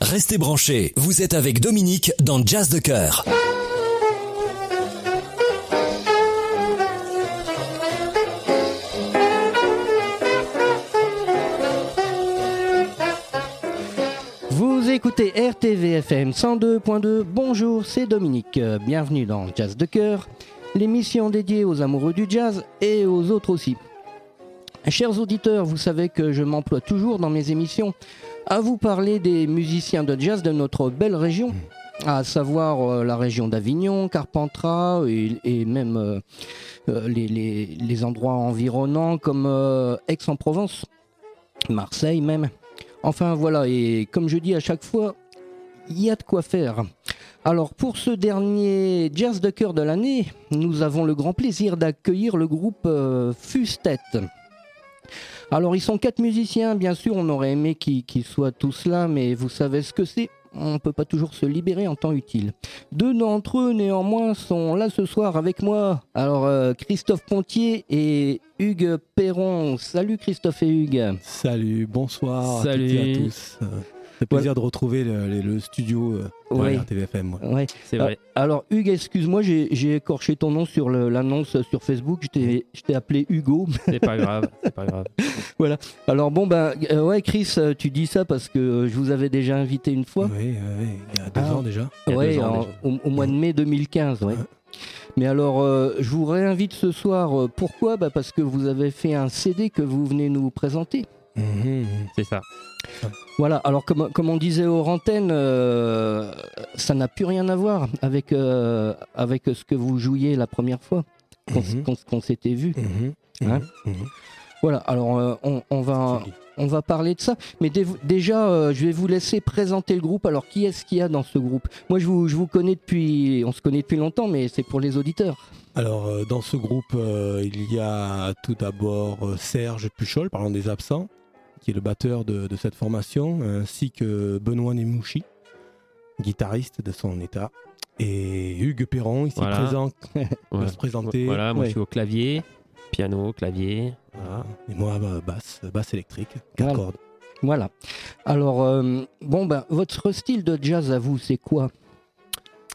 Restez branchés, vous êtes avec Dominique dans Jazz de Cœur. Vous écoutez RTVFM 102.2. Bonjour, c'est Dominique. Bienvenue dans Jazz de Cœur, l'émission dédiée aux amoureux du jazz et aux autres aussi. Chers auditeurs, vous savez que je m'emploie toujours dans mes émissions à vous parler des musiciens de jazz de notre belle région, à savoir euh, la région d'Avignon, Carpentras et, et même euh, euh, les, les- les endroits environnants comme euh, Aix-en-Provence, Marseille même. Enfin voilà, et comme je dis à chaque fois, il y a de quoi faire. Alors pour ce dernier jazz de cœur de l'année, nous avons le grand plaisir d'accueillir le groupe euh, Fustet. Alors ils sont quatre musiciens, bien sûr, on aurait aimé qu'ils soient tous là, mais vous savez ce que c'est. On ne peut pas toujours se libérer en temps utile. Deux d'entre eux, néanmoins, sont là ce soir avec moi. Alors, euh, Christophe Pontier et Hugues Perron. Salut Christophe et Hugues. Salut, bonsoir à Salut. toutes et à tous. Euh, C'est plaisir de retrouver le, le- le studio euh, de Oui. la RTVFM. ouais. Ouais. C'est vrai. Ah, Alors, Hugues, excuse-moi, j'ai écorché ton nom sur l'annonce sur Facebook. Je t'ai- appelé Hugo. C'est pas grave. C'est pas grave. Alors, bon, ben, euh, ouais, Chris, euh, tu dis ça parce que euh, je vous avais déjà invité une fois. Oui, oui, oui, il y a deux Ah. ans déjà. Il y a Ouais, deux ans en- déjà. au, au mois de mai 2015, ouais. Ouais. Mais alors, euh, je vous réinvite ce soir. euh, Pourquoi? Bah Parce que vous avez fait un CD que vous venez nous présenter. Mhm. C'est ça. Voilà, alors comme, comme on disait aux antennes, euh, ça n'a plus rien à voir avec, euh, avec ce que vous jouiez la première fois qu'on qu'on s'était vu. Mhm, Hein? Mhm, mhm. Voilà, alors euh, on, on va, on va parler de ça. Mais dé- déjà, euh, je vais vous laisser présenter le groupe. Alors, qui est-ce qu'il y a dans ce groupe? Moi, je vous, je vous connais depuis, on se connaît depuis longtemps, mais c'est pour les auditeurs. Alors, euh, dans ce groupe, euh, il y a tout d'abord euh, Serge Puchol, parlant des absents, qui est le batteur de, de cette formation, ainsi que Benoît Nemouchi, guitariste de son état, et Hugues Perron, ici Voilà. présent, qui va Ouais. se présenter. Voilà, moi Ouais. je suis au clavier, piano, clavier. Voilà. Et moi, bah, basse, basse électrique, quatre Voilà. cordes. Voilà. Alors, euh, bon, ben, votre style de jazz à vous, c'est quoi?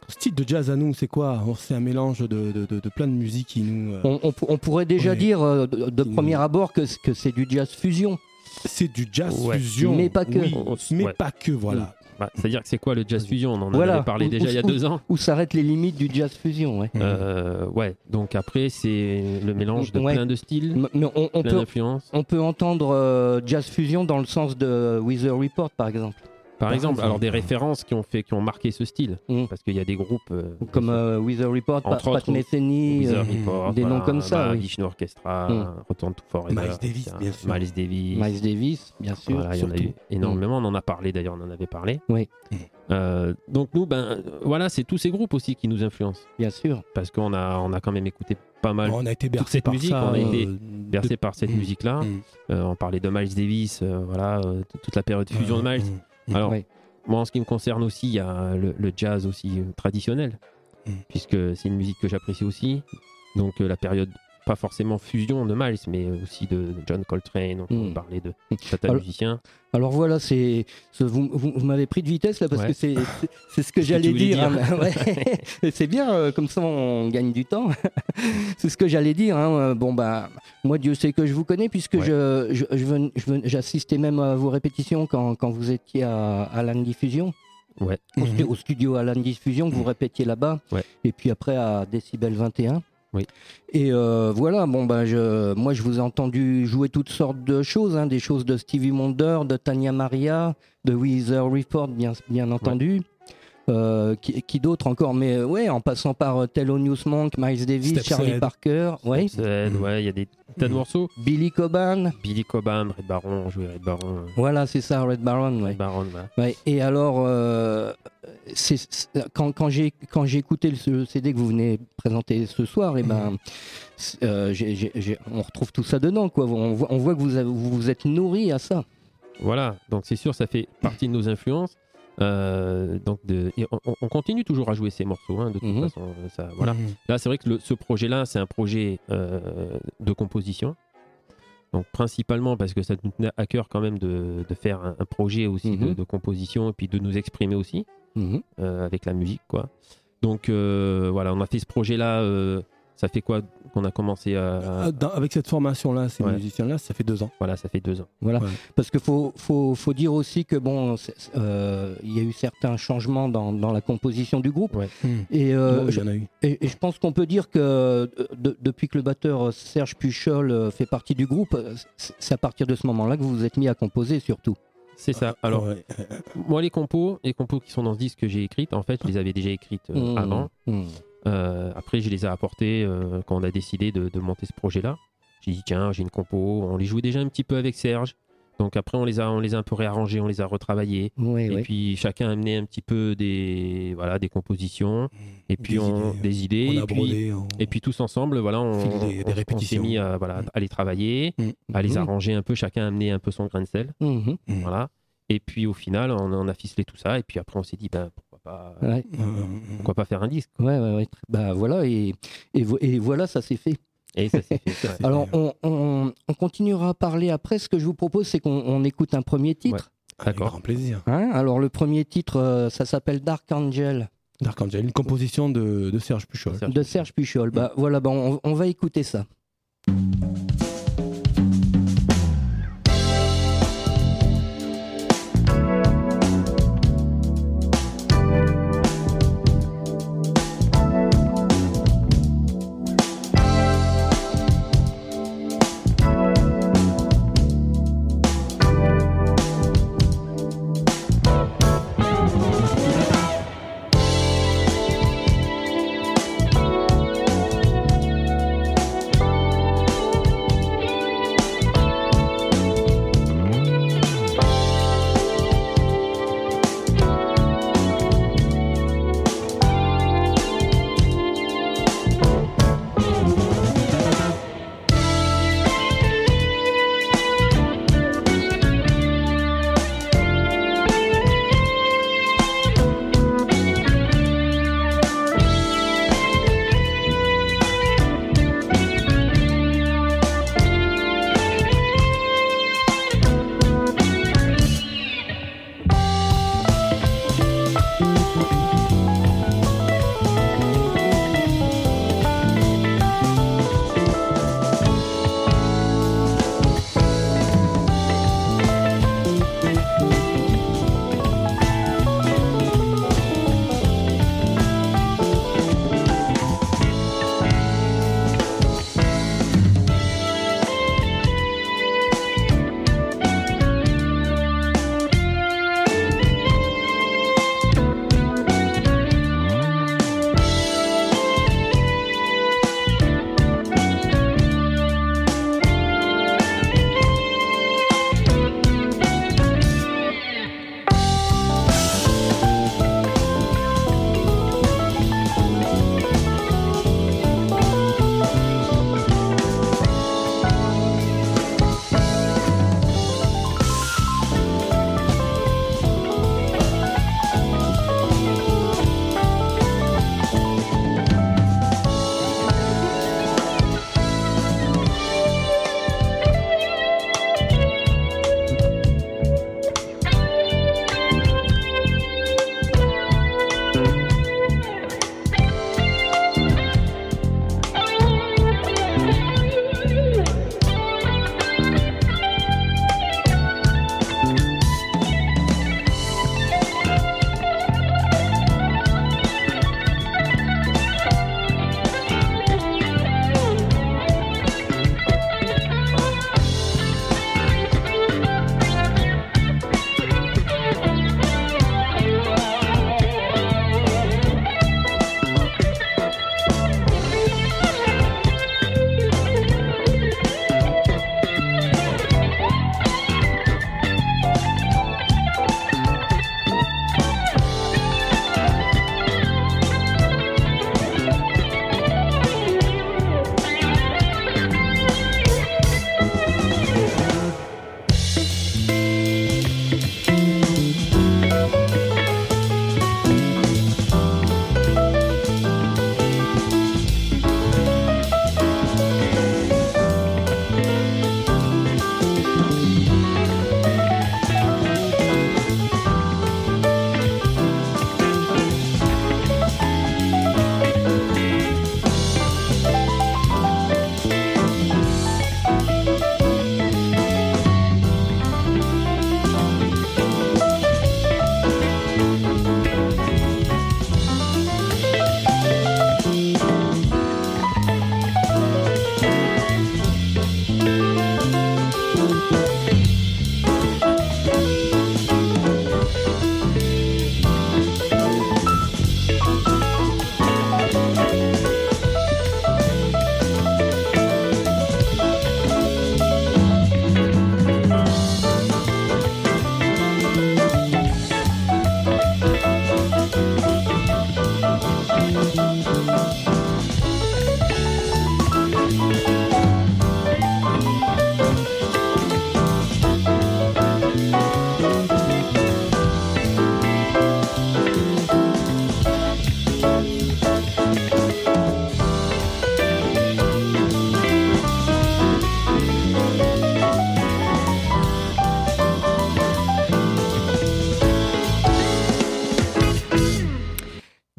Style de jazz à nous, c'est quoi? Oh, C'est un mélange de, de, de- de plein de musiques qui nous. euh, on, on pour- on pourrait déjà Ouais. dire euh, de, de Qui nous- premier abord que c'est du jazz fusion. C'est du jazz Ouais. fusion. Mais pas que. Oui, mais ouais. pas que, voilà. Bah, C'est-à-dire que c'est quoi le jazz fusion? On en Voilà. avait parlé déjà il y a deux ans. Où s'arrêtent les limites du jazz fusion ouais. Euh, ouais, donc après c'est le mélange de Ouais. plein de styles, M- Mais on, on plein peut, d'influences. on peut entendre euh, jazz fusion dans le sens de Weather Report, par exemple. Par exemple, alors des références qui ont fait, qui ont marqué ce style, Mm. parce qu'il y a des groupes euh, Comme euh, Weather Report, Pat autres, Metheny. Euh, Report, des noms comme ça, bah, oui. Orchestra, Mm. Return to Forever, Miles Davis, tiens, bien sûr. Miles Davis, Miles Davis, bien sûr. Voilà, il y en a eu énormément. On en a parlé d'ailleurs, on en avait parlé. Oui. Euh, donc nous, ben voilà, c'est tous ces groupes aussi qui nous influencent Bien sûr. parce qu'on a, on a quand même écouté pas mal on a été bercé cette par musique, ça. on a été euh, bercé de- par cette Mm. musique-là. Mm. Euh, on parlait de Miles Davis, euh, voilà, euh, toute la période fusion de Miles. Alors, moi, en ce qui me concerne aussi, il y a le, le jazz aussi euh, traditionnel, Mm. puisque c'est une musique que j'apprécie aussi. Donc euh, la période, pas forcément fusion de Miles, mais aussi de John Coltrane. On Mm. parlait de certains Alors- musiciens. Alors voilà, c'est ce- vous, vous- vous m'avez pris de vitesse là parce Ouais. que c'est ce que j'allais dire. dire. hein, ouais. C'est bien, euh, comme ça on gagne du temps. c'est ce que j'allais dire. hein, euh, Bon bah moi Dieu sait que je vous connais puisque Ouais. je je- je ven- je ven- j'assistais même à vos répétitions quand, quand vous étiez à, à Diffusion. Ouais. Au, stu- Mhm. au studio Alan Diffusion que vous répétiez là-bas. Ouais. Et puis après à Decibel 21. Oui. Et euh, voilà, bon ben je, moi je vous ai entendu jouer toutes sortes de choses, hein, des choses de Stevie Wonder, de Tanya Maria, de Weezer Report, bien, bien entendu. Euh, qui, qui d'autres encore Mais euh, ouais, en passant par euh, Thelonious Monk, Miles Davis, Charlie. Parker, ouais, ouais, il y a des tas de morceaux. Billy Coban, Billy Cobham, Red Baron, on jouait Red Baron. euh, voilà, c'est ça, Red Baron, ouais. Red Baron. Ouais, et alors, euh, quand, quand j'ai quand j'ai écouté le ce CD que vous venez présenter ce soir, et ben, j'ai- j'ai- on retrouve tout ça dedans, quoi. On voit, on voit que vous avez- vous vous êtes nourri à ça. Voilà, donc c'est sûr, ça fait partie de nos influences. Euh, donc de, et on, on continue toujours à jouer ces morceaux, hein, de toute Mhm. façon. Ça, voilà. Mhm. Là, c'est vrai que le- ce projet-là, c'est un projet euh, de composition. Donc principalement parce que ça nous tenait à cœur quand même de, de faire un, un projet aussi de, Mhm. de composition et puis de nous exprimer aussi euh, avec la musique quoi. Donc euh, voilà, on a fait ce projet là. Ça fait quoi qu'on a commencé à, dans- avec cette formation-là, ces Ouais. musiciens-là, ça fait deux ans. voilà, ça fait deux ans. Voilà. Ouais. Parce qu'il faut, faut, faut dire aussi que bon, euh, il y a eu certains changements dans, dans la composition du groupe. Et, euh, il je, y en a eu. et- et je pense qu'on peut dire que euh, de- depuis que le batteur Serge Puchol euh, fait partie du groupe, euh, c'est c'est à partir de ce moment-là que vous vous êtes mis à composer surtout. C'est ça. Alors Ouais. moi les compos, les compos qui sont dans ce disque que j'ai écrites, en fait, je les avais déjà écrites euh, Mmh. avant. Mmh. Euh, après, je les ai apportées euh, quand on a décidé de, de monter ce projet-là. J'ai dit, tiens, j'ai une compo. On les jouait déjà un petit peu avec Serge. Donc après, on les a, on les a un peu réarrangés, on les a retravaillés. Oui, et oui. puis chacun a amené un petit peu des, voilà, des compositions. Et puis Des on, idées. des idées. On et, a puis, brodé. on- et puis tous ensemble, voilà, on, Fil des- des on- on s'est mis à, voilà, à les travailler, Mm. à les Mhm. arranger un peu. Chacun a amené un peu son grain de sel. Mhm. Mm. Voilà. Et puis au final, on, on a ficelé tout ça. Et puis après, on s'est dit, ben, pas, Ouais. Euh, pourquoi pas faire un disque Ouais, ouais, ouais. Bah voilà, et, et, vo- et voilà, ça s'est fait. Et ça fait. Alors, on, on- on continuera à parler après. Ce que je vous propose, c'est qu'on on écoute un premier titre. Avec D'accord. grand plaisir. Hein Alors, le premier titre, euh, ça s'appelle Dark Angel Dark Angel, une composition de, de Serge Puchol. Serge. de Serge Puchol. Bah, voilà, bah, on, on va écouter ça.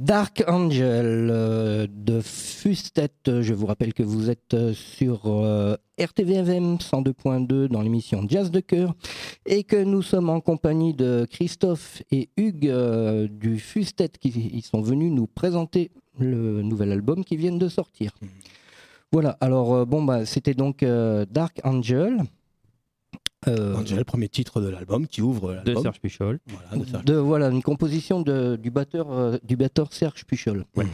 Dark Angel euh, de Fustet. Je vous rappelle que vous êtes euh, sur euh, RTVFM 102.2 dans l'émission Jazz de cœur et que nous sommes en compagnie de Christophe et Hugues euh, du Fustet qui ils sont venus nous présenter le nouvel album qui vient de sortir. Voilà, alors bon, bah, c'était donc Dark Angel. Euh, Angel, le premier titre de l'album qui ouvre De l'album. Serge Puchol. Voilà, de Serge. de, voilà, une composition de- du, batteur, euh, du batteur Serge Puchol. Mhm.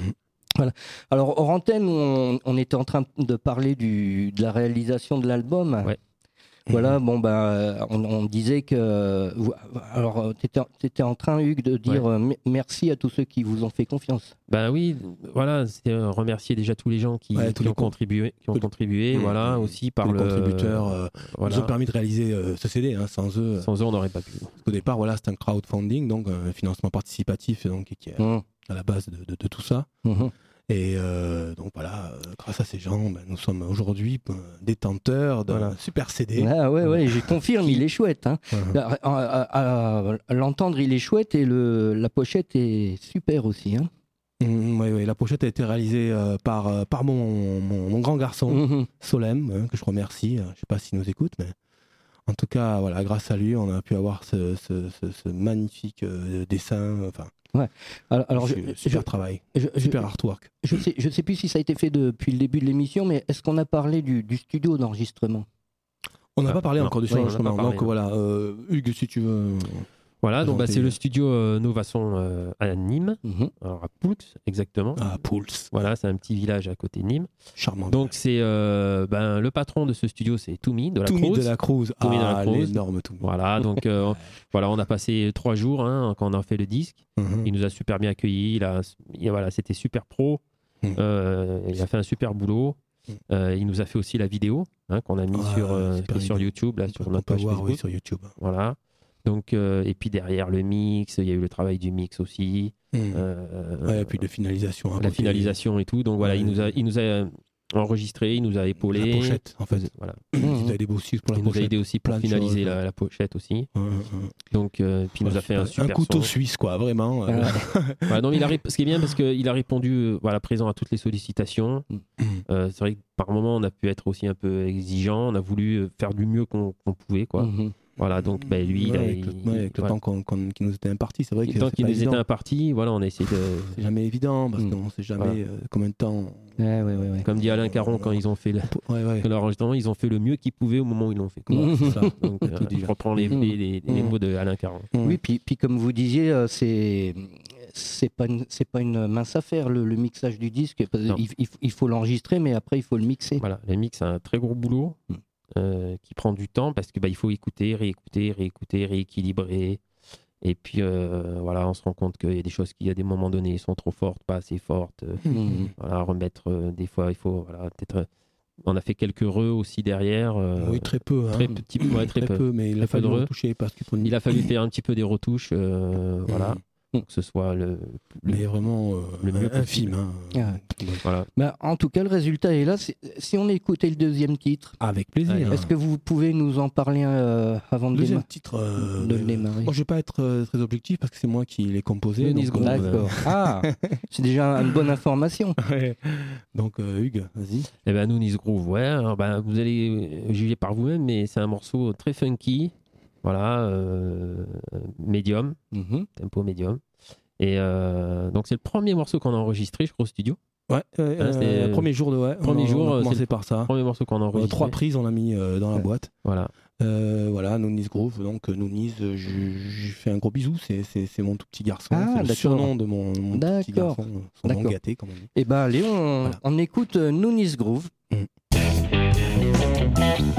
Alors, hors antenne, on, on était en train de parler du, de la réalisation de l'album. Ouais. Voilà, bon, ben, on, on disait que. Alors, tu étais, en train, Hugues, de dire euh, me- merci à tous ceux qui vous ont fait confiance. Ben oui, voilà, c'est euh, remercier déjà tous les gens qui, Ouais, qui tous les ont con- contribué, qui ont contribué, Mmh, voilà, mmh. aussi par Tous les le contributeurs euh, voilà. nous ont permis de réaliser euh, ce CD. hein, sans eux, euh, Sans eux, on n'aurait pas pu. au départ, voilà, c'est un crowdfunding, donc un financement participatif, donc qui est Mmh, à la base de, de- de tout ça. mmh. Et euh, donc voilà, euh, grâce à ces gens, ben, nous sommes aujourd'hui euh, détenteurs d'un Voilà. super CD. Ah ouais, ouais, je confirme, il est chouette. hein. À, à- à- à l'entendre, il est chouette et le, la pochette est super aussi. Hein. Mm, oui, oui, la pochette a été réalisée euh, par, euh, par mon, mon, mon grand garçon, Mhm. Solem, hein, que je remercie. Euh, Je sais pas s'il nous écoute, mais en tout cas, voilà, grâce à lui, on a pu avoir ce, ce, ce- ce magnifique euh, dessin. Enfin, Alors, alors, je, super je- travail, je- je- super artwork. Je sais, je sais plus si ça a été fait depuis le début de l'émission, mais est-ce qu'on a parlé du, du studio d'enregistrement? On n'a Ah, pas parlé non. encore du pas parlé, donc voilà, euh, Hugues, si tu veux. Voilà, donc bah, c'est le studio euh, Novasson euh, à Nîmes, Mhm. alors à Poulx exactement. Ah, Pulse, Voilà, c'est un petit village à côté de Nîmes. charmant. Donc c'est euh, ben, le patron de ce studio, c'est Toumi de la Toumi Cruz. de la Cruz, Toumi ah, l'énorme Toumi. Voilà, donc euh, voilà, on a passé trois jours hein, quand on a fait le disque. Mhm. Il nous a super bien accueillis. Il a, il- voilà, c'était super pro. Mhm. Il a fait un super boulot. Euh, il nous a fait aussi la vidéo hein, qu'on a mis Ah, sur, euh, sur. YouTube, là, sur notre page voir Facebook. oui, sur YouTube. Voilà. Donc, euh, et puis derrière le mix, il y a eu le travail du mix aussi, Mhm. euh, Ouais, et puis de finalisation. la finalisation et tout. Donc voilà, Ouais. il nous a, il nous a enregistré, il nous a épaulé. La pochette, en fait. Voilà. Il nous a aidé aussi pour la Il nous a aidé aussi pour plein finaliser la, la pochette aussi. Ouais. Donc, euh, puis il nous a fait un super. super couteau son. suisse, quoi, vraiment. non, il a ce qui est bien parce qu'il a répondu voilà, présent à toutes les sollicitations. Mm. Euh, c'est vrai que par moment on a pu être aussi un peu exigeant, on a voulu faire du mieux qu'on pouvait. Quoi. Mhm. Voilà, donc bah, lui, Ouais, avec le, il- ouais, avec le voilà. temps qu'on- qu'on- qui nous était imparti, c'est vrai que Le temps nous était imparti, voilà, on a essayé de. C'est jamais évident parce Mm. qu'on sait jamais Voilà. euh, combien de temps. Ouais, ouais, ouais, ouais. Comme dit Alain Caron quand ils ont fait le- Ouais, ouais. l'enregistrement, ils ont fait le mieux qu'ils pouvaient au moment où ils l'ont fait. quoi. Ouais, c'est ça. Donc, euh, je reprends les, Mm. les- les- les mots de Alain Caron. Oui, puis, puis comme vous disiez, euh, c'est c'est pas une, c'est pas une mince affaire le, le mixage du disque. Il, il- il faut l'enregistrer, mais après il faut le mixer. Voilà, le mix, c'est un très gros boulot Mm. Euh, qui prend du temps parce que bah, il faut écouter, réécouter, réécouter, rééquilibrer. Et puis euh, voilà, on se rend compte qu'il y a des choses qui, à des moments donnés, sont trop fortes, pas assez fortes. Mhm. voilà, remettre euh, des fois, il faut voilà, peut-être. on a fait quelques re aussi derrière. euh, Oui, très peu. hein. très petit, ouais, très peu. mais il a fallu retoucher parce qu'il faut une- Il a fallu faire un petit peu des retouches, euh, voilà, Que ce soit le, le- Mais vraiment euh, le mieux infime. possible. hein. Ah. voilà. Bah, en tout cas, le résultat est là. Si on écoutait le deuxième titre, Avec plaisir. Est-ce que vous pouvez nous en parler euh, avant de, Deuxième démarrer titre. euh, de euh, démarrer Moi, je vais pas être euh, très objectif parce que c'est moi qui l'ai composé. Le donc, Nice euh, Groove. D'accord. Ah, c'est déjà une bonne information. ouais. Donc, euh, Hugues, vas-y. Eh ben, nous, Nice Groove, ouais. alors, ben, vous allez juger par vous-même, mais c'est un morceau très funky. Voilà, euh, médium, Mhm. tempo médium. Et euh, donc, c'est le premier morceau qu'on a enregistré, je crois, au studio. Ouais, euh, c'était, euh, euh, premier jour de ouais. premier on jour, on euh, commencé par ça. Premier morceau qu'on a enregistré. trois prises, on a mis dans la Ouais. boîte. Voilà. Voilà, Nounis Groove. Donc, Nounis, je je fais un gros bisou. C'est- mon tout petit garçon. Ah, c'est le surnom de mon, mon tout petit garçon. Son nom gâté, comme on dit. Eh ben, allez, on, Voilà. on écoute Noonis Groove. Thank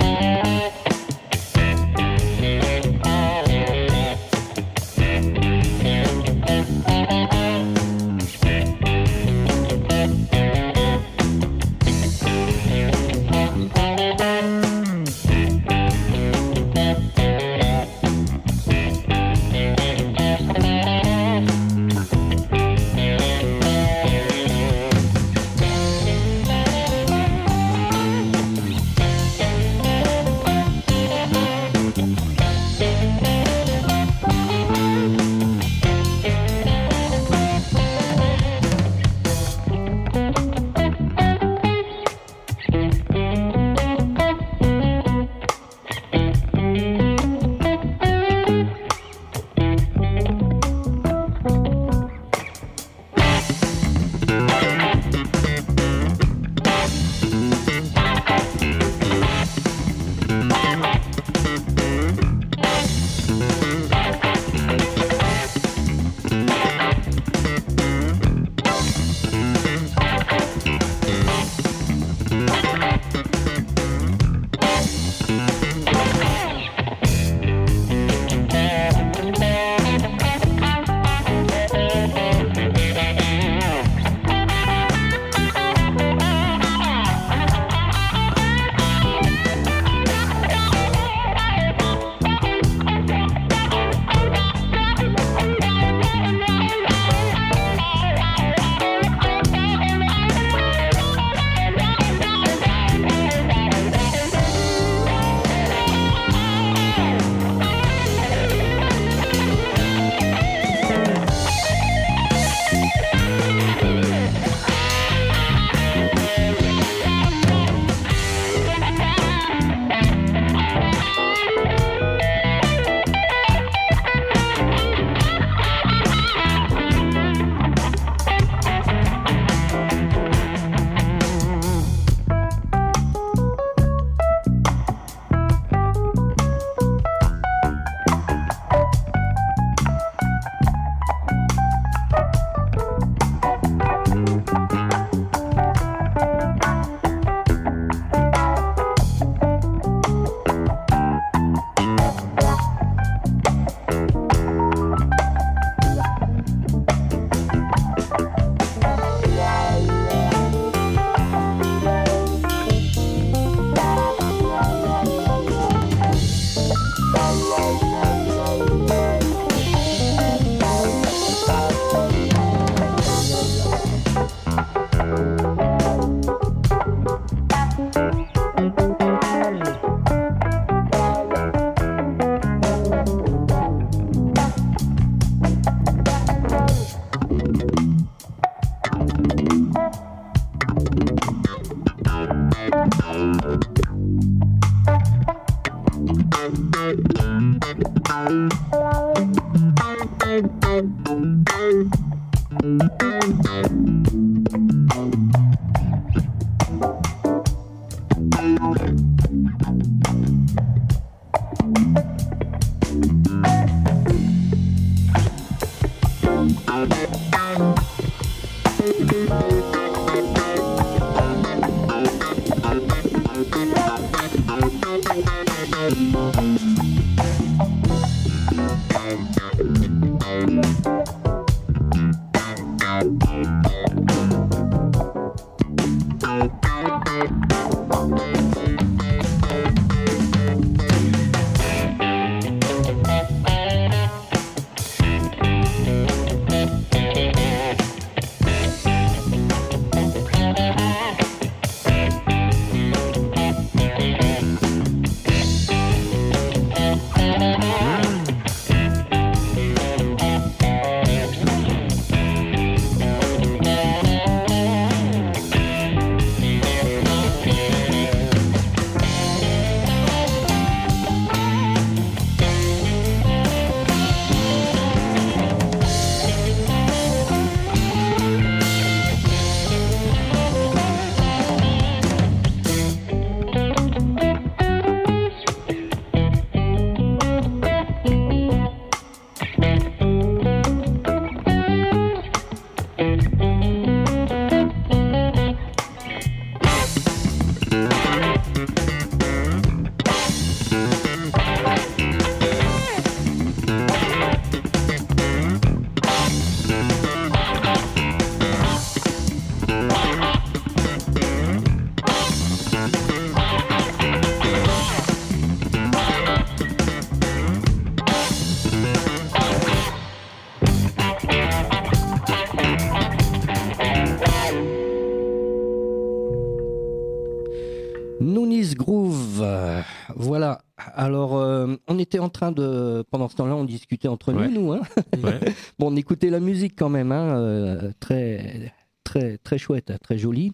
train de, pendant ce temps-là, on discutait entre Ouais. nous, nous. Hein Ouais. bon, on écoutait la musique quand même, hein, euh, très, très, très chouette, très jolie.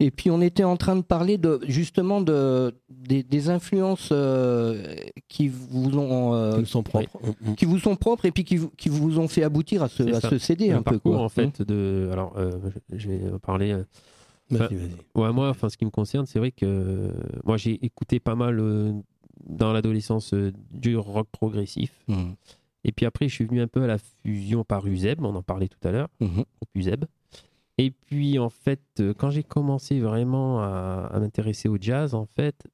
Et puis, on était en train de parler de, justement de, des, des influences euh, qui vous ont, euh, Ils sont propres. Qui vous sont propres et puis qui, vous- qui vous ont fait aboutir à ce, à ce CD un peu parcours, quoi. en fait de alors euh, je vais parler euh, Vas-y, vas-y. ouais moi enfin ce qui me concerne c'est vrai que moi j'ai écouté pas mal euh, dans l'adolescence euh, du rock progressif Mhm. et puis après je suis venu un peu à la fusion par Uzeb on en parlait tout à l'heure groupe Uzeb et puis en fait euh, quand j'ai commencé vraiment à, à m'intéresser au jazz en fait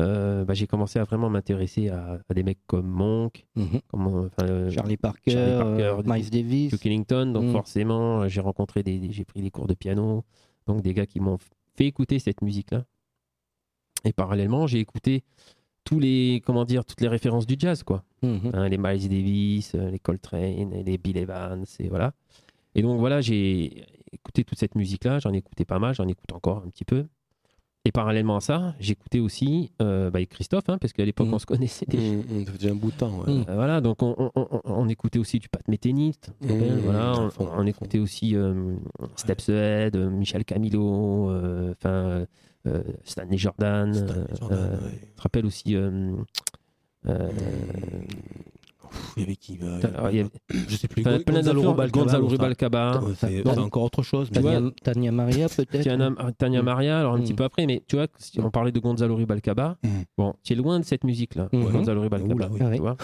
euh, bah, j'ai commencé à vraiment m'intéresser à, à des mecs comme Monk Mhm. comme euh, Charlie Parker, Charlie Parker, euh, Miles Davis. Duke Ellington, donc Mm. forcément, j'ai rencontré des, des- j'ai pris des cours de piano, donc des gars qui m'ont fait écouter cette musique-là. Et parallèlement, j'ai écouté tous les, comment dire, toutes les références du jazz, quoi. Mhm. Hein, les Miles Davis, euh, les Coltrane, les Bill Evans, et voilà. Et donc voilà, j'ai écouté toute cette musique-là, j'en ai écouté pas mal, j'en écoute encore un petit peu. Et parallèlement à ça, j'écoutais aussi euh, bah, Christophe, hein, parce qu'à l'époque, Mm. on se connaissait déjà. Mm, mm, Ça déjà un bout de temps. ouais. Mm. Euh, voilà, donc on, on- on- on écoutait aussi du Pat Metheny, Mmh, voilà, on, écoutait aussi euh, Steps Ahead, euh, Michel Camilo, enfin Stanley Jordan. Stanley Jordan, ouais. Te rappelle aussi. euh, Il y avait qui euh, alors, il y avait- Je sais plus. plein Rubalcaba, Gonzalo. Rubalcaba. Ouais, C'est encore autre chose. mais- Tania, Tania Maria peut-être Tania, Tania Mm. Maria, alors un Mm. petit peu après, mais tu vois, si on parlait de Gonzalo Rubalcaba, Mm. bon, tu es loin de cette musique-là, Mhm. Gonzalo Rubalcaba, oui. Ah tu vois,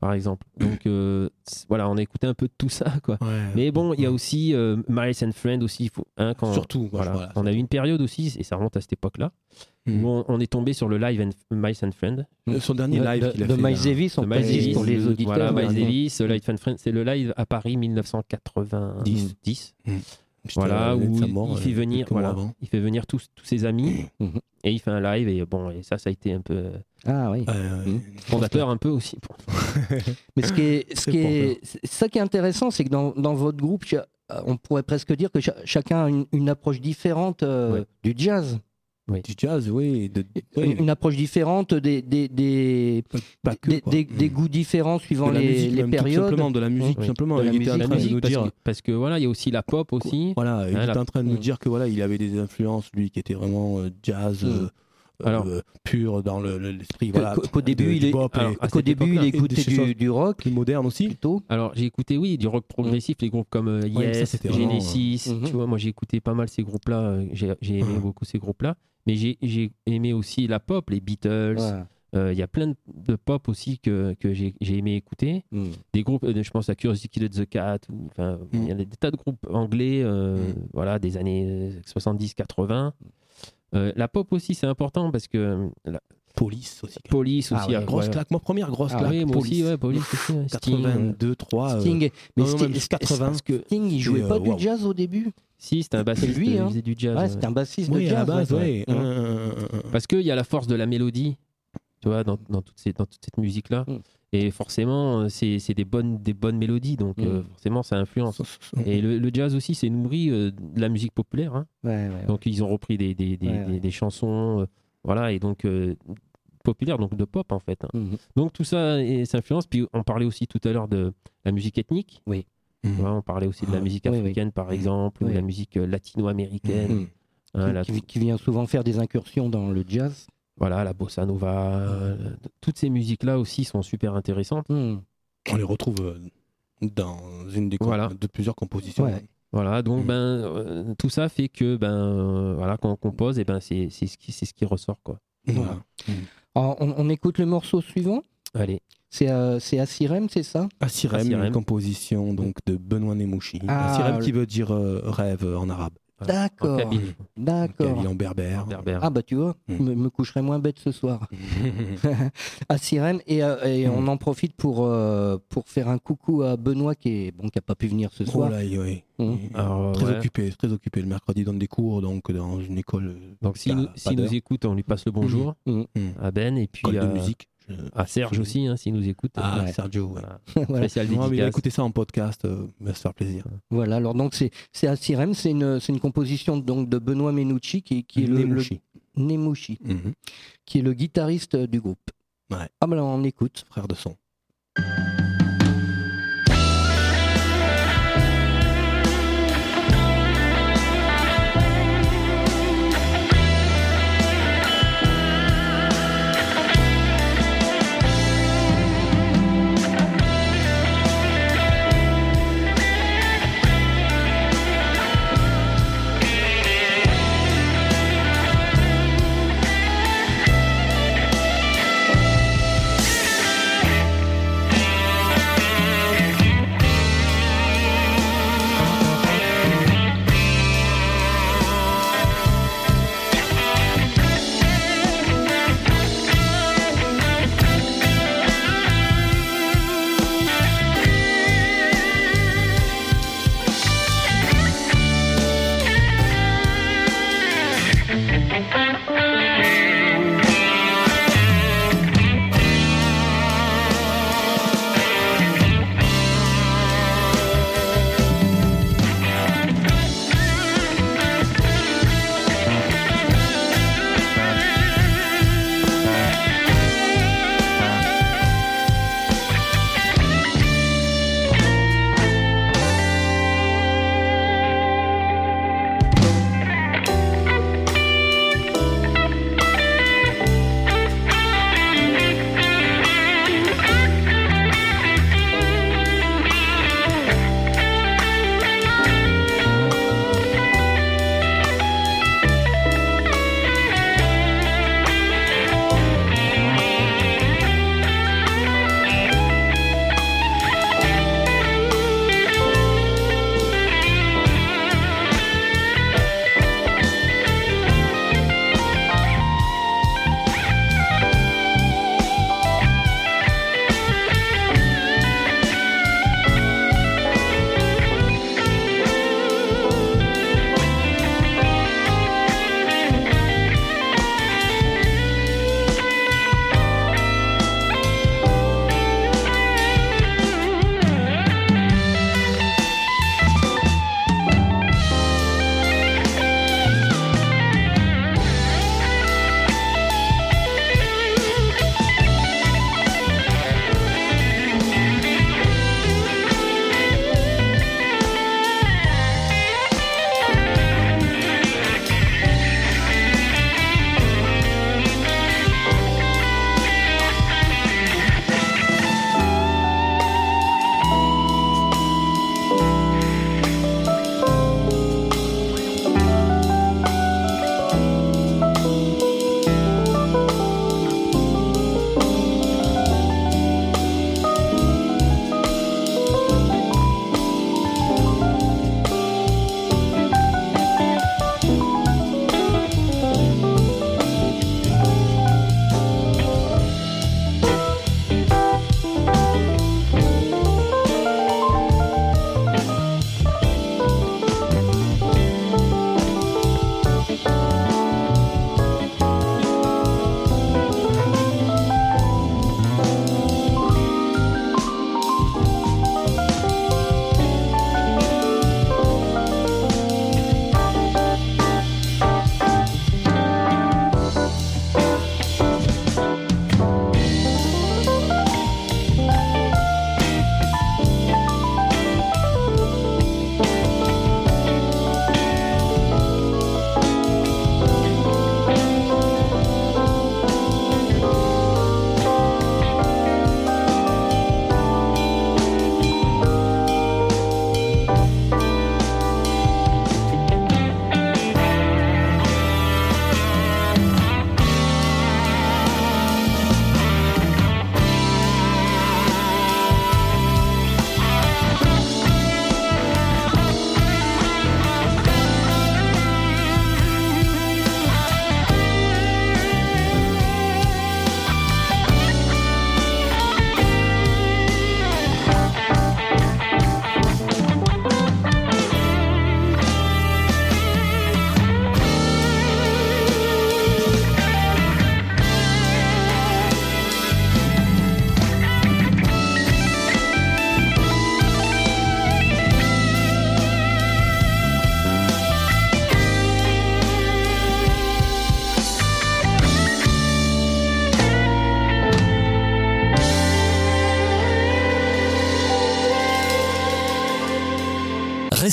par exemple. Donc, euh, voilà, on a écouté un peu de tout ça, quoi. Ouais. Mais bon, il y a aussi euh, Miles and Friend aussi, il faut, hein, quand, Surtout. quoi, voilà. voilà, on a eu une période aussi, et ça remonte à cette époque-là, Mm. où on, on est tombé sur le live and, Miles and Friend Son dernier de, live de- qu'il a de fait. Miles. Davis, on Davis. pour les auditeurs. Voilà, Miles. Davis, le Live and Friend, c'est le live à Paris 1990. Dix. Juste Voilà, où il, mort, il fait euh, venir, voilà, il fait venir tous, tous ses amis Mhm. et il fait un live et bon, et ça, ça a été un peu euh, Ah oui. Euh, fondateur un peu aussi. Mais ce qui est, ce qui est, ça qui est intéressant, c'est que dans, dans votre groupe, cha- on pourrait presque dire que cha- chacun a une, une approche différente euh, Ouais. du jazz. Du jazz, oui. De, oui, Une approche différente des, des, des, pas que, des, Mm. des goûts différents suivant les, musique, les même, tout périodes. simplement, de la musique, Oui. simplement. De la il était musique, en La train de nous parce, dire. que, parce que voilà, il y a aussi la pop aussi. Voilà, il Hein, était la- en train de nous Mm. dire que voilà, il avait des influences, lui, qui étaient vraiment euh, jazz, Mm. euh, Alors- euh, pur dans le- le- l'esprit. Voilà, qu'au- de- début, il est- alors, cette début, il écoutait du, du rock plus moderne aussi. plutôt. Alors j'ai écouté oui du rock progressif, les groupes comme euh, Ouais, ça, Yes, vraiment, Genesis, euh, mhm. tu vois, moi j'ai écouté pas mal ces groupes-là, j'ai j'ai aimé beaucoup ces groupes-là, mais j'ai aimé aussi la pop, les Beatles, Ouais. Euh, il y a plein de, pop aussi que, que j'ai aimé écouter, Mm. des groupes, euh, je pense à Curiosity Killed the Cat, enfin il y a des tas de groupes anglais, euh, Mhm. voilà, des années 70-80. Euh, la pop aussi c'est important parce que la Police aussi. police Ah aussi, ouais, Grosse ouais. claque, ma première grosse Ah claque. oui, moi Police. aussi, ouais, police aussi, ouais. Sting, euh, 82, 3. Sting, mais non, non, Sting, même c'est- 80. parce que Sting, il jouait Et, pas euh, du jazz au début. Si, c'était un bassiste, lui, hein. il faisait du jazz. C'était un bassiste de Oui, jazz. à la base, ouais. ouais. Ouais. Euh, Parce qu'il y a la force de la mélodie, tu vois, dans, dans, toute, ces- dans toute cette musique-là. Mm. Et forcément, euh, c'est des bonnes, des bonnes mélodies, donc euh, Mm. forcément, ça influence. Et le, le jazz aussi, c'est nourri euh, de la musique populaire. hein. Ouais, ouais, Donc, ils ont repris des, chansons, euh, voilà, et donc euh, populaires, donc de pop, en fait. hein. Mhm. Donc, tout ça et, s'influence. Puis, on parlait aussi tout à l'heure de la musique ethnique. Mhm. Vois, on parlait aussi de la Ah, musique oui, oui. africaine, par exemple, ou Oui. la musique euh, latino-américaine. Mhm. hein, la- qui, qui vient souvent faire des incursions dans le jazz. voilà, la bossa nova, euh, toutes ces musiques-là aussi sont super intéressantes. Mm. On les retrouve dans une des Voilà. de plusieurs compositions. Ouais. Voilà, donc Mm. ben euh, tout ça fait que ben euh, voilà quand on compose et ben c'est c'est ce qui c'est ce qui ressort quoi. Voilà. Alors, on, on écoute le morceau suivant. Allez, C'est euh, c'est Asirem, c'est ça? Asirem, Asirem. une composition donc de Benoît Nemouchi. Ah, qui veut dire euh, rêve en arabe. D'accord. En D'accord. En berbère. en berbère. Ah bah tu vois, Mm. je me, me coucherai moins bête ce soir. Et, euh, et Mm. on en profite pour euh, pour faire un coucou à Benoît qui est bon qui a pas pu venir ce Oh soir. là, oui. Mm. Alors, très ouais. occupé, très occupé. Le mercredi, il donne des cours donc dans une école. euh, Donc s'il nous, pas s'il nous écoute, on lui passe le bonjour à Ben et puis École à, de musique. Je- à Serge aussi hein, s'il nous écoute. Ah, Ouais. Sergio. ouais. Voilà. Voilà. Spécial Non, mais il va dédicace. écouter ça en podcast, euh, il va se faire plaisir. Voilà, alors donc c'est c'est Asirem, c'est une c'est une composition donc de Benoît Menucci qui, qui est le. Nemouchi, Mhm. qui est le guitariste du groupe. Ouais. Ah bah là, on écoute. Frère de son.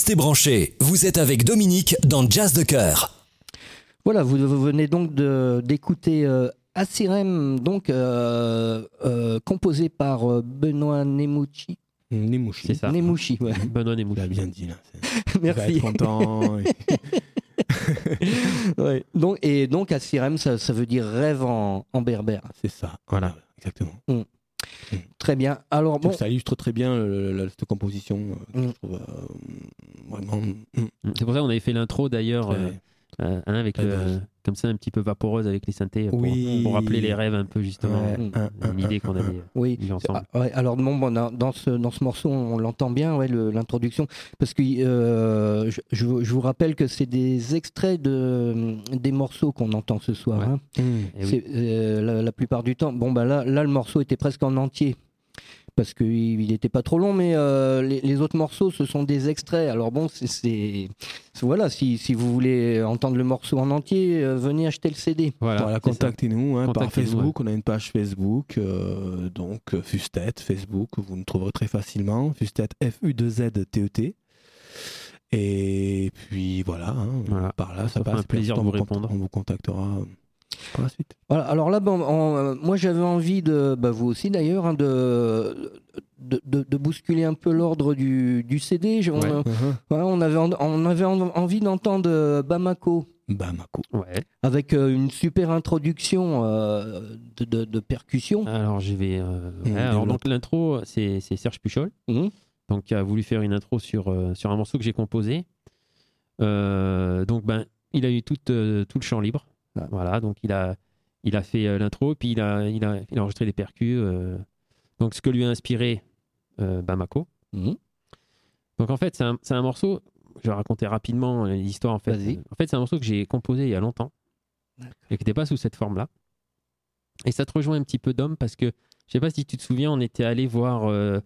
Restez branchés, vous êtes avec Dominique dans Jazz de Cœur. Voilà, vous, vous venez donc d'écouter euh, Assirem, donc euh, euh, composé par euh, Benoît Nemuchi. Nemouchi. C'est ça. Nemuchi, ouais. Benoît Il Nemouchi. a bien dit là. c'est- Il va Merci. être content. Ouais. Donc, et donc Assirem, ça, ça veut dire rêve en, en berbère. c'est ça. Voilà, exactement. Très bien. Alors bon, Ça illustre très bien le- le- cette composition. euh, Mm. Je trouve euh, vraiment. mm, C'est pour ça qu'on avait fait l'intro d'ailleurs, euh, euh, hein, avec le-. Comme ça un petit peu vaporeuse avec les synthés pour, Oui. pour rappeler les rêves un peu justement, Ouais, Mm. un, un, une idée qu'on avait oui. eu ensemble. Ah, ouais, alors bon, bon, dans, ce, dans ce morceau, on l'entend bien, ouais, l'introduction, parce que euh, je, je vous- rappelle que c'est des extraits de, des morceaux qu'on entend ce soir. Ouais. hein. Eh oui. C'est, euh, la, la plupart du temps. Bon, bah là, là, le morceau était presque en entier. Parce qu'il n'était pas trop long, mais euh, les, les autres morceaux, ce sont des extraits. Alors bon, c'est, voilà, si, si vous voulez entendre le morceau en entier, euh, venez acheter le CD. Voilà, contactez-nous hein, par Facebook. On a une page Facebook, euh, donc Fustet, Facebook, vous nous trouverez très facilement. Fustet, F-U-2-Z-T-E-T. Et puis voilà, hein, Voilà. par là, Ça ça passe. un plaisir de on vous répondre. On vous contactera par la suite. Voilà, alors là, bon, on- euh, moi j'avais envie de, bah, vous aussi d'ailleurs, hein, de, de, de- de bousculer un peu l'ordre du, du CD. Je- on, Ouais. euh, voilà, on avait, en- on avait en- envie d'entendre euh, Bamako Bamako. Ouais. avec euh, une super introduction euh, de, de, de percussion. Alors je vais. euh, ouais, alors donc l'intro, c'est c'est Serge Puchol, Mhm. donc qui a voulu faire une intro sur sur un morceau que j'ai composé. Euh, donc ben, il a eu tout euh, tout le champ libre. Voilà, donc il a il a fait euh, l'intro, puis il a il a il a enregistré des percus. euh, donc ce que lui a inspiré euh, Bamako. Mhm. Donc en fait, c'est un, un morceau, je vais raconter rapidement l'histoire en fait. En fait, c'est un morceau que j'ai composé il y a longtemps et qui n'était pas sous cette forme-là. Et ça te rejoint un petit peu d'homme parce que, je sais pas si tu te souviens, on était allé voir euh,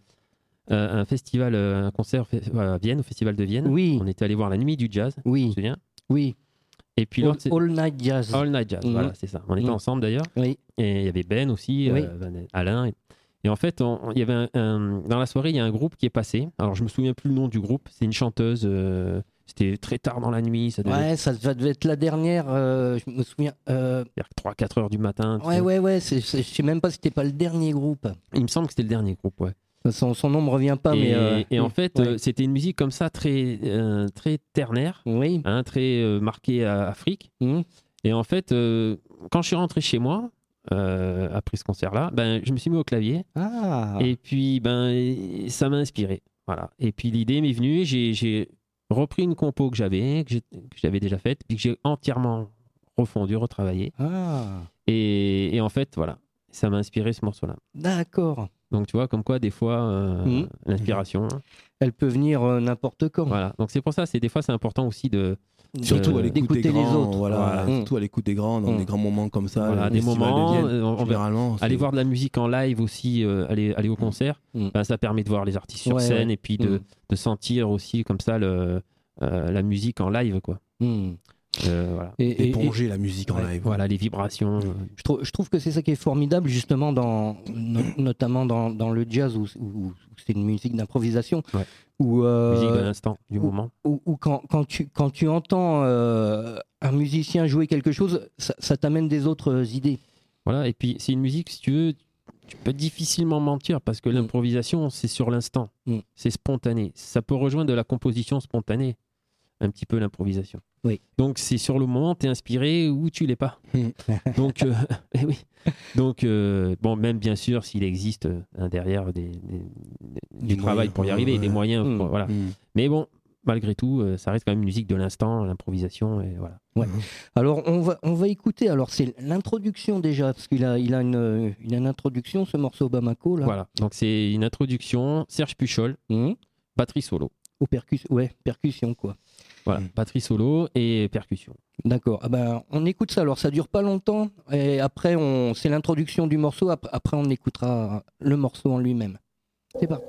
un festival, un concert à Vienne, au festival de Vienne. Oui, On était allé voir la nuit du jazz, tu te oui, souviens? Oui. Et puis All, All Night Jazz. All Night Jazz, voilà, c'est ça. On était Mhm. ensemble d'ailleurs. Oui. Et il y avait Ben aussi, Oui. euh, Alain. Et, et en fait, il y avait un, un- dans la soirée, il y a un groupe qui est passé. Alors, je me souviens plus le nom du groupe. C'est une chanteuse. euh, C'était très tard dans la nuit. Ça devait Ouais, ça, devait être la dernière, euh, je me souviens. euh, vers 3-4 heures du matin. ouais, ouais, ouais, c'est- je sais même pas si c'était pas le dernier groupe. Il me semble que c'était le dernier groupe, ouais. Son, son nom me revient pas, et, mais. euh, et en oui, fait, ouais. euh, c'était une musique comme ça, très, euh, très ternaire, Oui. hein, très euh, marquée à Afrique. Mhm. Et en fait, euh, quand je suis rentré chez moi, euh, après ce concert-là, ben, je me suis mis au clavier. Ah. Et puis, ben, ça m'a inspiré. Voilà. Et puis, l'idée m'est venue. J'ai, j'ai repris une compo que j'avais, que, j'avais déjà faite, puis que j'ai entièrement refondu, retravaillé. Ah. Et, et en fait, voilà, ça m'a inspiré ce morceau-là. D'accord. Donc, tu vois, comme quoi, des fois, euh, Mhm. l'inspiration. Elle peut venir euh, n'importe quand. Voilà. Donc, c'est pour ça, c'est des fois, c'est important aussi de. Surtout Euh, à l'écoute des d'écouter les autres. Voilà, Voilà. surtout à l'écoute des grands, dans Mm. des grands moments comme ça. Voilà, des festival de moments. Vienne, euh, on va- généralement, aller voir de la musique en live aussi, euh, aller, aller au concert, Mm. ben, ça permet de voir les artistes sur Ouais, scène ouais. et puis de, de sentir aussi comme ça le, euh, la musique en live. Quoi. Euh, voilà. Et, et- et éponger la musique en Ouais, live. voilà, les vibrations. euh, je, trouve, je trouve que c'est ça qui est formidable, justement, dans, no- notamment dans, dans le jazz, où, où- où c'est une musique d'improvisation. Ouais. Où, euh, musique de l'instant, du ou- moment. où- où quand, quand, tu, quand tu entends euh, un musicien jouer quelque chose, ça, ça t'amène des autres idées. Voilà, et puis c'est une musique, si tu veux, tu peux difficilement mentir parce que Mm. l'improvisation, c'est sur l'instant. Mm. C'est spontané. Ça peut rejoindre de la composition spontanée, un petit peu l'improvisation. Oui. Donc c'est sur le moment, tu es inspiré ou tu l'es pas. Donc, euh, eh oui. Donc, euh, bon, même bien sûr, s'il existe euh, un derrière des, des- des- du travail pour y ouais, arriver, ouais. des moyens. Mm. pour- voilà. Mm. Mais bon, malgré tout, euh, ça reste quand même une musique de l'instant, l'improvisation. Et voilà. Alors, on va, on va écouter. Alors, c'est l'introduction déjà, parce qu'il a, il a, une, une introduction, ce morceau Bamako, là. Voilà. Donc c'est une introduction, Serge Puchol, Hmm. batterie solo. Au percus, ouais, percussion, quoi. Voilà, Mm. batterie solo et percussion. D'accord. Ah ben, on écoute ça. Alors, ça dure pas longtemps. Et après, on, c'est l'introduction du morceau. Ap- Après, on écoutera le morceau en lui-même. C'est parti.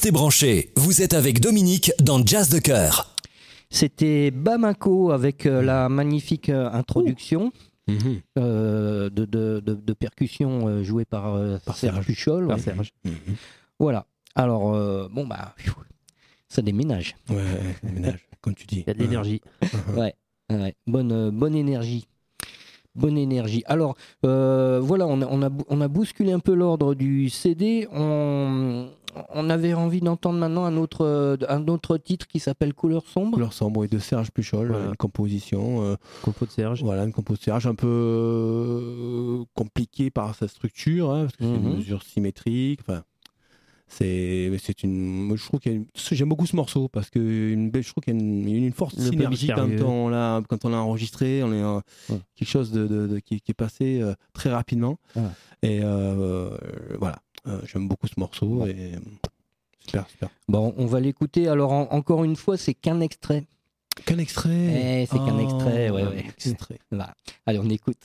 Restez branchés, vous êtes avec Dominique dans Jazz de Cœur. C'était Bamako avec euh, la magnifique euh, introduction Mhm. euh, de, de, de- de percussion jouée par, Par Serge Serge. Puchol. Par ouais. Serge. Mhm. Voilà. Alors, euh, bon, bah, pfiou, ça déménage. Ouais, le ménage, comme tu dis. Il y a de l'énergie. Ouais, bonne, bonne énergie. Bonne énergie. Alors, euh, voilà, on a, on, a, on a bousculé un peu l'ordre du CD. On, on avait envie d'entendre maintenant un autre, euh, un autre titre qui s'appelle Couleur sombre. Couleur sombre et de Serge Puchol, Voilà. une composition. euh, Compo de Serge. Voilà, une composition Serge un peu euh, compliquée par sa structure, hein, parce que c'est Mhm. une mesure symétrique. Enfin, c'est, une. moi, je trouve qu'il y a une- j'aime beaucoup ce morceau parce que une, belle- je trouve qu'il y a une, une forte Le synergie quand on l'a quand on l'a enregistré. On est euh, Ouais. quelque chose de, de- de- qui, qui est passé euh, très rapidement. Ouais. Et euh, voilà, j'aime beaucoup ce morceau et euh, super, super. Bon, on va l'écouter. Alors, en- encore une fois, c'est qu'un extrait. Qu'un extrait. Eh, c'est qu'un extrait, ouais, ouais. extrait. Allez, on écoute.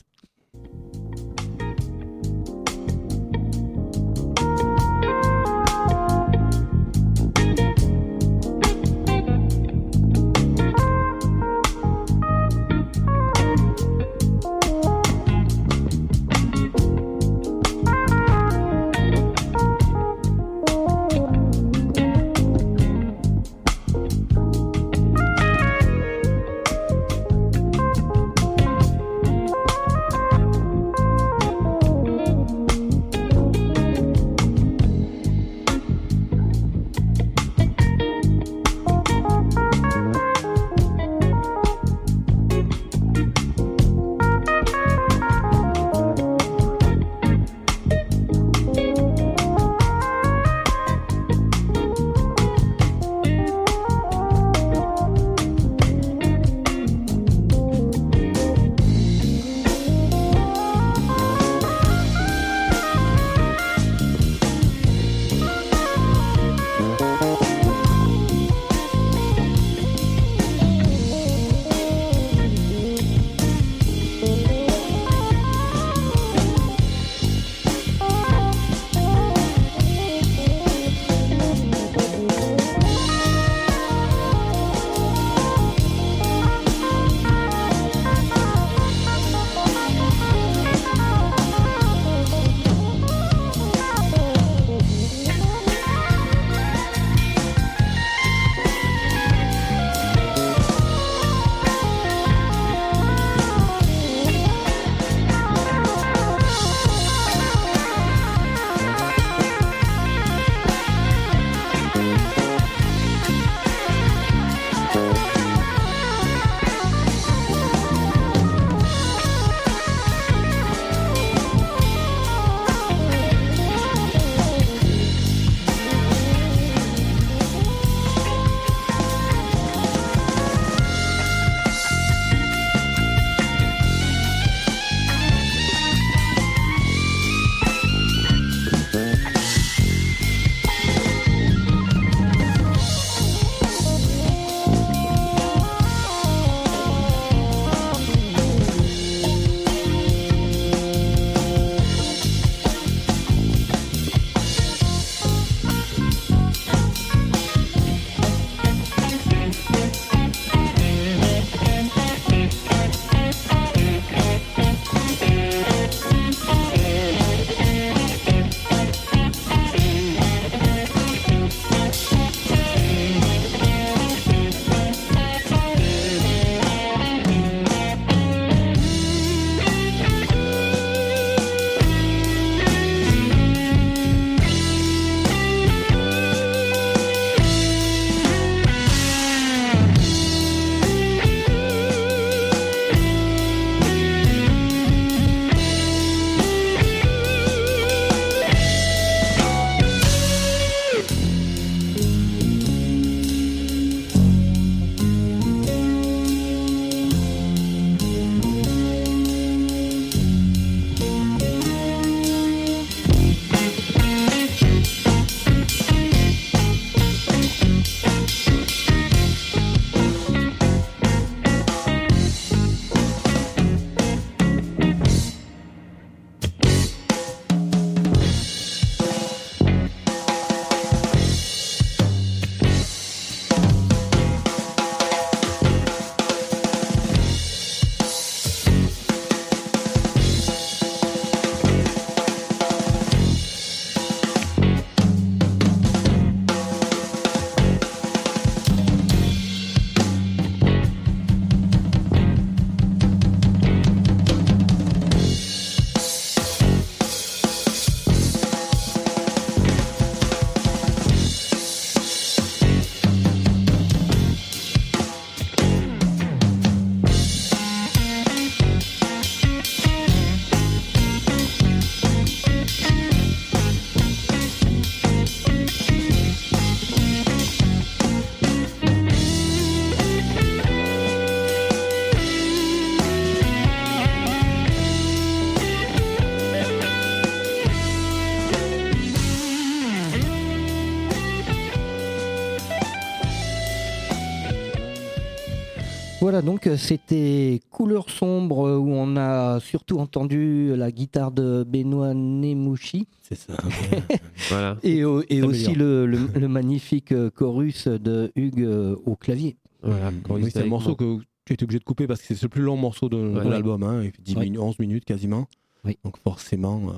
Donc euh, c'était Couleur sombre euh, où on a surtout entendu la guitare de Benoît Nemouchi C'est ça. Voilà. et, au- et Ça aussi le, le- le magnifique euh, chorus de Hugues au clavier. voilà. oui, Chorus c'est un morceau moi. que tu étais obligé de couper parce que c'est le plus long morceau de, l'album. Hein. Il fait 10 Ouais. minutes, 11 minutes quasiment. Oui. Donc forcément, euh,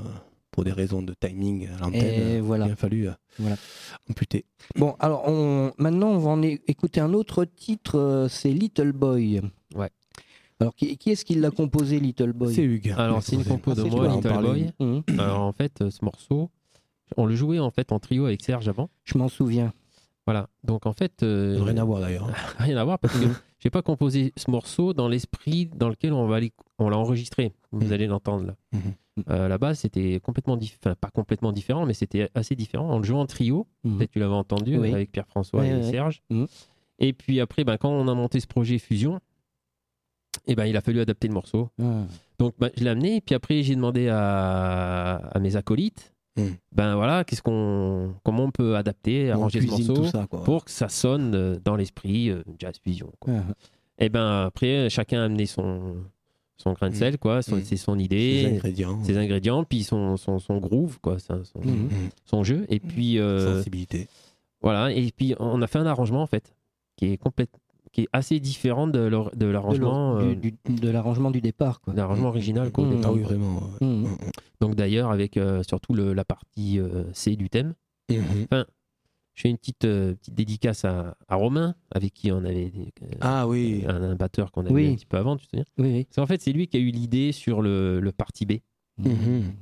pour des raisons de timing à l'antenne, voilà. il a fallu euh, Voilà. amputer. Bon, alors on, maintenant on va en écouter un autre titre, euh, c'est Little Boy. Ouais. Alors qui, qui est-ce qui l'a composé, Little Boy? C'est Hugues. Alors, c'est une compo de Ah, moi, Little. Boy. Mhm, Alors, en fait, euh, ce morceau, on le jouait en fait en trio avec Serge avant. Je m'en souviens. Voilà. Donc, en fait, euh, Rien à voir d'ailleurs. rien à voir parce que j'ai pas composé ce morceau dans l'esprit dans lequel on va aller- on l'a enregistré. Vous Mhm. allez l'entendre là. Mhm. Euh, base, c'était complètement différent, enfin pas complètement différent, mais c'était assez différent. On le jouait en trio. Mhm. Peut-être tu l'avais entendu Oui. avec Pierre-François Ouais, et ouais. Serge. Mhm. Et puis après, ben, quand on a monté ce projet Fusion, eh ben, il a fallu adapter le morceau. Ah. Donc ben, je l'ai amené, et puis après j'ai demandé à, à mes acolytes, Mhm. ben voilà, qu'est-ce qu'on, comment on peut adapter, arranger ce morceau tout ça. Quoi. pour que ça sonne euh, dans l'esprit euh, jazz fusion. quoi. Ah. Et ben après, chacun a amené son, son grain de sel, quoi, son, Mhm. c'est son idée, ingrédients. ses ingrédients, puis son, son, son groove, quoi, son. Mhm. son jeu. Et puis euh, Sensibilité. voilà, et puis on a fait un arrangement en fait qui est complète, qui est assez différent de, l'or- de De l'arrangement, l'or- euh, du- du- de l'arrangement du départ. Quoi. de l'arrangement original. quoi. Ah oui, vraiment. ouais. Donc d'ailleurs avec euh, surtout le- la partie euh, C du thème. Mhm. Je fais une petite, euh, petite dédicace à, à Romain, avec qui on avait euh, Ah oui. un, un batteur qu'on avait Oui. un petit peu avant, tu te souviens? Oui, oui. Parce qu'en fait, c'est lui qui a eu l'idée sur le, le parti B Mhm.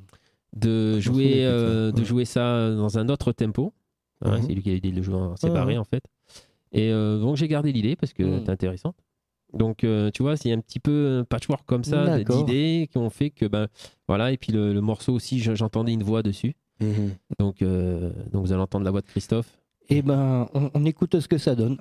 de jouer, de ça, euh, de ouais. jouer ça dans un autre tempo. Hein, Mhm. C'est lui qui a eu l'idée de le jouer en séparé en fait. Et donc j'ai gardé l'idée parce que Mhm. c'est intéressant. Donc tu vois, c'est un petit peu un patchwork comme ça d'idées qui ont fait que ben voilà et puis le, le morceau aussi je- j'entendais une voix dessus. Donc euh, donc vous allez entendre la voix de Christophe. Eh ben, on écoute ce que ça donne.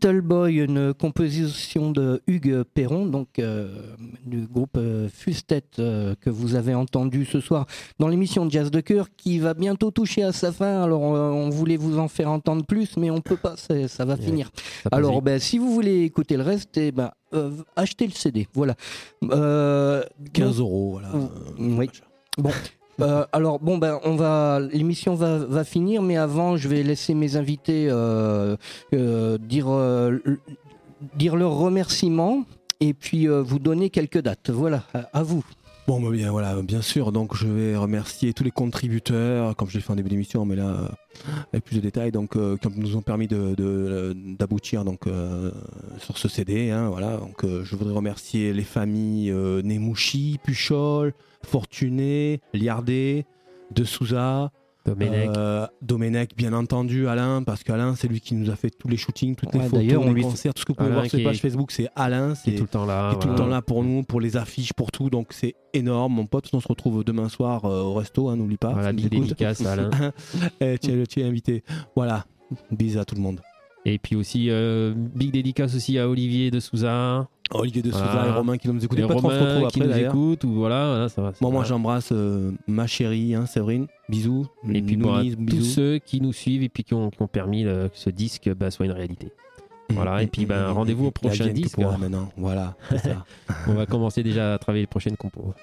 Little Boy, une composition de Hugues Perron, donc euh, du groupe euh, Fustet euh, que vous avez entendu ce soir dans l'émission Jazz de Cœur qui va bientôt toucher à sa fin. Alors euh, on voulait vous en faire entendre plus, mais on peut pas, ça va finir. Ça Alors ben, si vous voulez écouter le reste, eh ben, achetez le CD. Voilà. Euh, 15 euros, voilà. Oui. Euh, alors bon ben on va l'émission va, finir mais avant je vais laisser mes invités euh, euh, dire dire leurs remerciements et puis vous donner quelques dates. Voilà à, vous. Bon, bah bien, voilà, bien sûr. Donc, je vais remercier tous les contributeurs, comme je l'ai fait en début d'émission, mais là, avec plus de détails, donc, qui nous ont permis d'aboutir donc sur ce CD. hein, voilà. Donc, je voudrais remercier les familles Nemouchi, Puchol, Fortuné, Liardet, De Souza, Domenech. euh, Domenech, bien entendu, Alain, parce qu'Alain, c'est lui qui nous a fait tous les shootings, toutes les photos, on les concerts, tout ce que vous pouvez Alain voir sur les pages Facebook, c'est Alain. C'est tout le temps là. est tout le voilà. temps là pour nous, pour les affiches, pour tout. Donc c'est énorme, mon pote. On se retrouve demain soir euh, au resto, hein, n'oublie pas. Voilà, big dédicace Alain. Eh, tu, es, tu es invité. Voilà. Bisous à tout le monde. Et puis aussi, euh, big dédicace aussi à Olivier de Souza, Olivier de Souza Voilà. et Romain qui nous écoutent. Pas trop, se retrouve Romains qui après nous écoutent, ou voilà, voilà, ça va. Moi j'embrasse euh, ma chérie, hein, Séverine. Bisous. Et puis pour tous ceux qui nous suivent et puis qui ont, qui ont permis le- que ce disque bah, soit une réalité. Voilà, et puis, ben, rendez-vous au prochain disque. maintenant. Voilà, ça. On va commencer déjà à travailler les prochaines compos.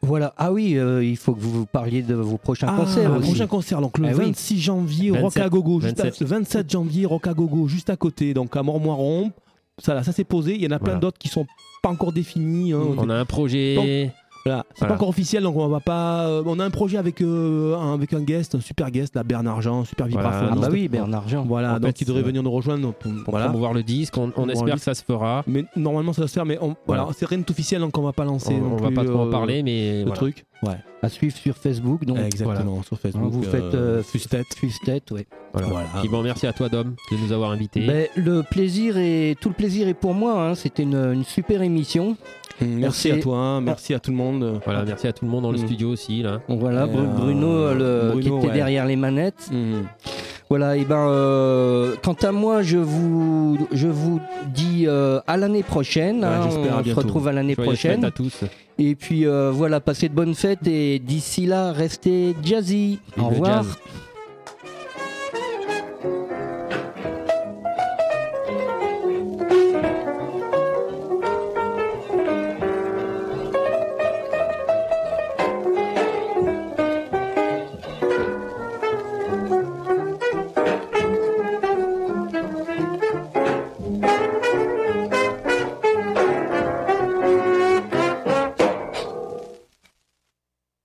Voilà ah oui euh, il faut que vous parliez de vos prochains Ah, concerts le aussi. prochain concert, donc le Ah oui. 26 janvier, 27, Rock à Gogo, juste à- 27. le 27 janvier, Rock à Gogo, juste à côté, donc à Mormoiron. Ça, ça s'est posé. Il y en a plein d'autres qui sont pas encore définis. hein. On a un projet. Voilà, c'est Voilà. pas encore officiel, donc on va pas. euh, on a un projet avec un, avec un guest, un super guest, là, Bernard Jean, super Voilà. vibraphone. Ah bah oui Bernard Jean. Voilà, En donc fait, il devrait c'est- venir nous rejoindre. donc, pour voilà. promouvoir le disque. On, on Promouvoir espère que ça se fera. Mais normalement ça va se faire, mais on, voilà, Voilà. c'est rien d'officiel, donc on va pas lancer. On, non on va plus, pas trop en euh, parler, mais Le voilà. truc. Ouais, à suivre sur Facebook donc exactement, sur Facebook. Hein, vous faites euh, Fustet. Fustet ouais. Voilà. Voilà. Puis bon, merci à toi, Dom, de nous avoir invités. Ben, le plaisir est tout le plaisir est pour moi hein. c'était une, une super émission. Merci à toi, hein, merci à tout le monde. Voilà, merci à tout le monde dans le Mm. studio aussi. Là. Voilà, euh, Bruno, le- Bruno, qui était ouais. derrière les manettes. Mhm. Voilà, et ben, euh, quant à moi, je vous, je vous dis euh, à l'année prochaine. Ouais, hein, j'espère, à on se retrouve à l'année prochaine. à tous. Et puis euh, voilà, passez de bonnes fêtes et d'ici là, restez jazzy. Au revoir. jazz.